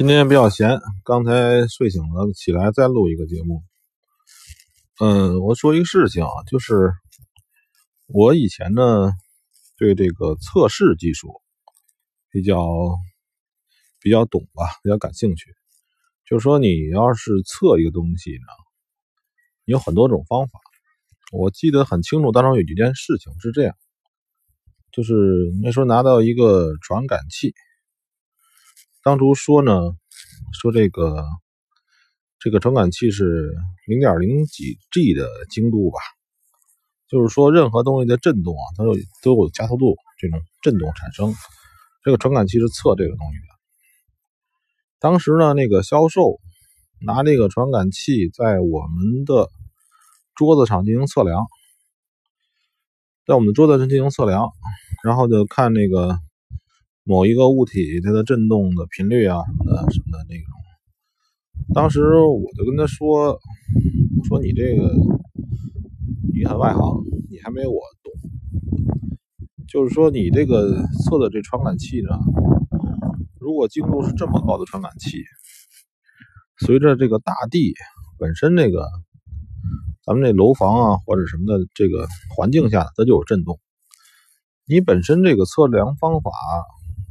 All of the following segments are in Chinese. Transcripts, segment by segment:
今天比较闲，刚才睡醒了，起来再录一个节目。嗯，我说一个事情啊，就是我以前呢对这个测试技术比较比较懂吧，比较感兴趣。就是说，你要是测一个东西呢，有很多种方法。我记得很清楚，当时有一件事情是这样，就是那时候拿到一个传感器。当初说呢，说这个这个传感器是零点零几 G 的精度吧，就是说任何东西的震动啊，它有都有加速度这种震动产生。这个传感器是测这个东西的。当时呢，那个销售拿这个传感器在我们的桌子上进行测量，在我们的桌子上进行测量，然后就看那个。某一个物体它的振动的频率啊什么的什么的那种，当时我就跟他说：“我说你这个你很外行，你还没我懂。就是说你这个测的这传感器呢，如果精度是这么高的传感器，随着这个大地本身那个咱们这楼房啊或者什么的这个环境下，它就有震动。你本身这个测量方法。”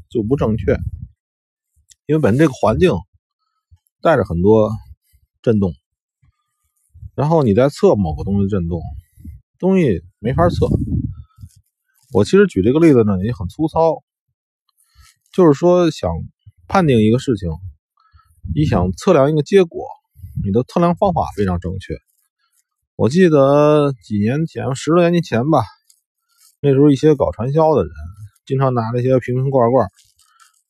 就不正确，因为本身这个环境带着很多震动，然后你在测某个东西震动，东西没法测。我其实举这个例子呢也很粗糙，就是说想判定一个事情，你想测量一个结果，你的测量方法非常正确。我记得几年前，十多年前吧，那时候一些搞传销的人。经常拿那些瓶瓶罐罐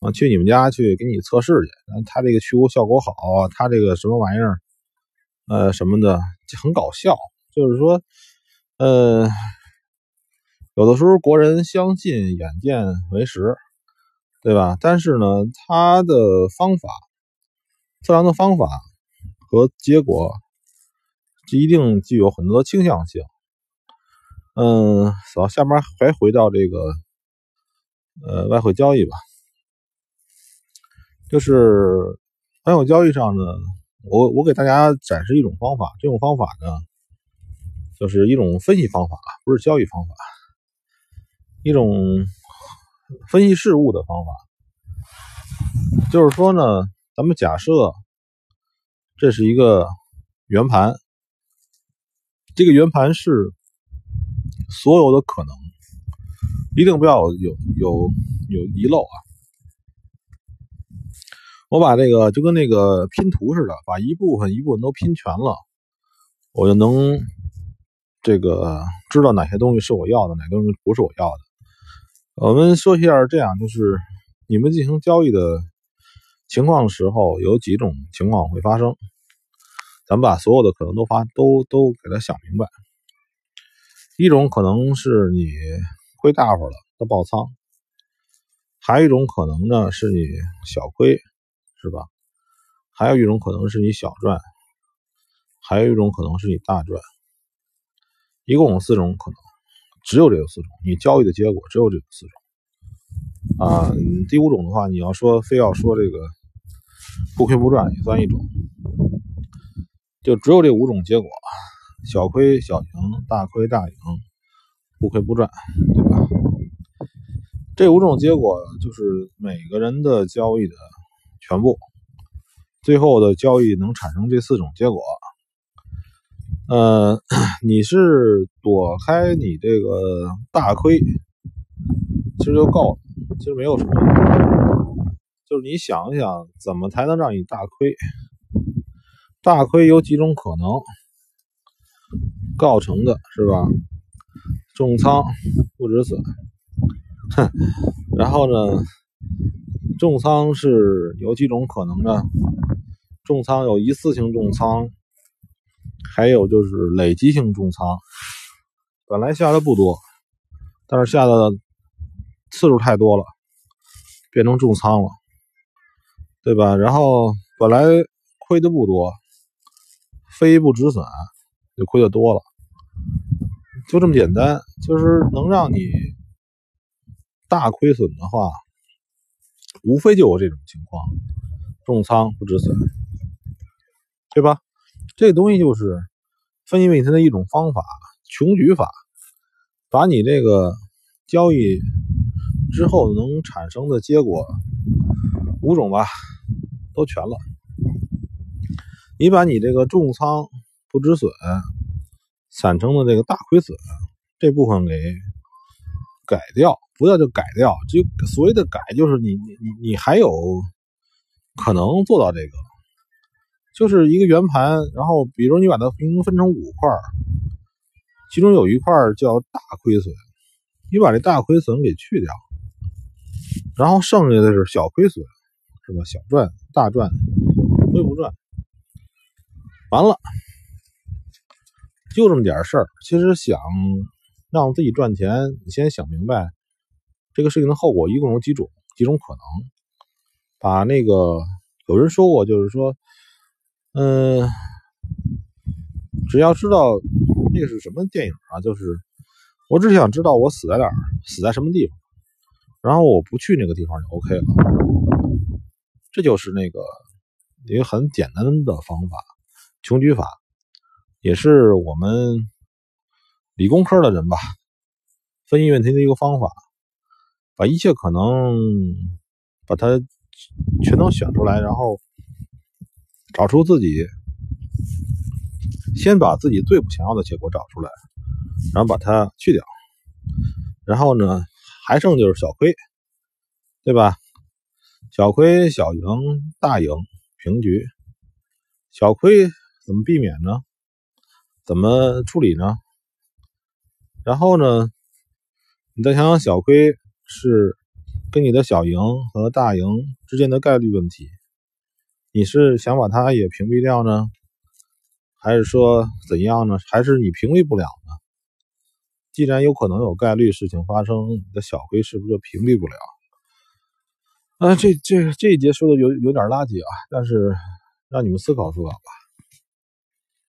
啊去你们家去给你测试去，他这个去污效果好，他这个什么玩意儿，呃什么的就很搞笑。就是说，呃，有的时候国人相信眼见为实，对吧？但是呢，他的方法测量的方法和结果，一定具有很多倾向性。嗯，走，下面还回到这个。呃，外汇交易吧，就是外汇交易上呢，我我给大家展示一种方法，这种方法呢，就是一种分析方法，不是交易方法，一种分析事物的方法。就是说呢，咱们假设这是一个圆盘，这个圆盘是所有的可能。一定不要有有有遗漏啊！我把这个就跟那个拼图似的，把一部分一部分都拼全了，我就能这个知道哪些东西是我要的，哪些东西不是我要的。我们说一下，这样就是你们进行交易的情况的时候，有几种情况会发生。咱们把所有的可能都发都都给他想明白。一种可能是你。亏大发了，都爆仓；还有一种可能呢，是你小亏，是吧？还有一种可能是你小赚；还有一种可能是你大赚。一共有四种可能，只有这四种，你交易的结果只有这四种。啊，第五种的话，你要说非要说这个不亏不赚也算一种，就只有这五种结果：小亏小赢，大亏大赢。不亏不赚，对吧？这五种结果就是每个人的交易的全部，最后的交易能产生这四种结果。呃，你是躲开你这个大亏，其实就够了，其实没有什么。就是你想一想，怎么才能让你大亏？大亏有几种可能构成的，是吧？重仓不止损，哼，然后呢，重仓是有几种可能的，重仓有一次性重仓，还有就是累积性重仓，本来下的不多，但是下的次数太多了，变成重仓了，对吧？然后本来亏的不多，非不止损，就亏的多了。就这么简单，就是能让你大亏损的话，无非就有这种情况，重仓不止损，对吧？这东西就是分析问题的一种方法，穷举法，把你这个交易之后能产生的结果五种吧，都全了。你把你这个重仓不止损产生的这个大亏损这部分给改掉，不要就改掉，就所谓的改就是你你你你还有可能做到这个，就是一个圆盘，然后比如你把它平分成五块，其中有一块叫大亏损，你把这大亏损给去掉，然后剩下的是小亏损，是吧？小赚大赚，亏不赚。完了，就这么点事儿。其实想让自己赚钱，你先想明白这个事情的后果一共有几种，几种可能。把那个有人说过，就是说，嗯，只要知道那是什么电影啊，就是我只想知道我死在哪儿，死在什么地方，然后我不去那个地方就 OK 了。这就是那个一个很简单的方法。穷举法也是我们理工科的人吧，分析问题的一个方法，把一切可能把它全都选出来，然后找出自己，先把自己最不想要的结果找出来，然后把它去掉，然后呢，还剩就是小亏，对吧？小亏小赢，大赢平局，小亏。怎么避免呢？怎么处理呢？然后呢，你再想想小亏是跟你的小赢和大赢之间的概率问题，你是想把它也屏蔽掉呢，还是说怎样呢？还是你屏蔽不了呢？既然有可能有概率事情发生，你的小亏是不是就屏蔽不了？啊，这这这一节说的有有点垃圾啊，但是让你们思考思考吧。